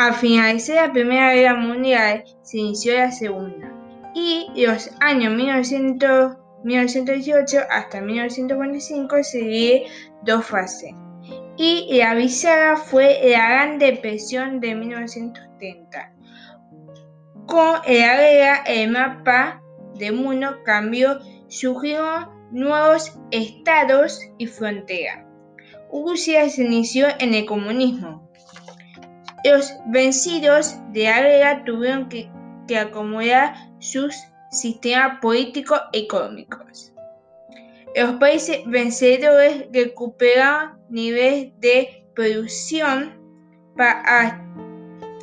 Al finalizar la Primera Guerra Mundial se inició la Segunda y los años 1900, 1918 hasta 1945 se dos fases. Y la bisagra fue la Gran Depresión de 1930. Con la guerra el mapa del mundo cambió, surgieron nuevos estados y fronteras. Rusia se inició en el comunismo. Los vencidos de guerra tuvieron que, acomodar sus sistemas políticos económicos. Los países vencedores recuperaron niveles de producción para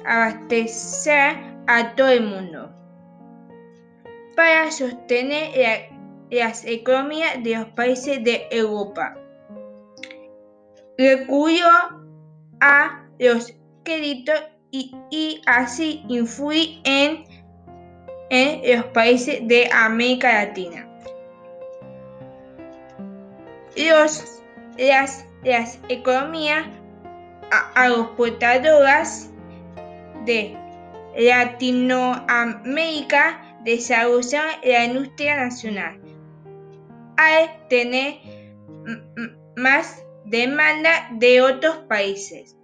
abastecer a todo el mundo, para sostener las economías de los países de Europa. Recurrió a los y, así influir en, los países de América Latina. Los, las, las economías agroexportadoras de Latinoamérica desarrollaron la industria nacional al tener más demanda de otros países.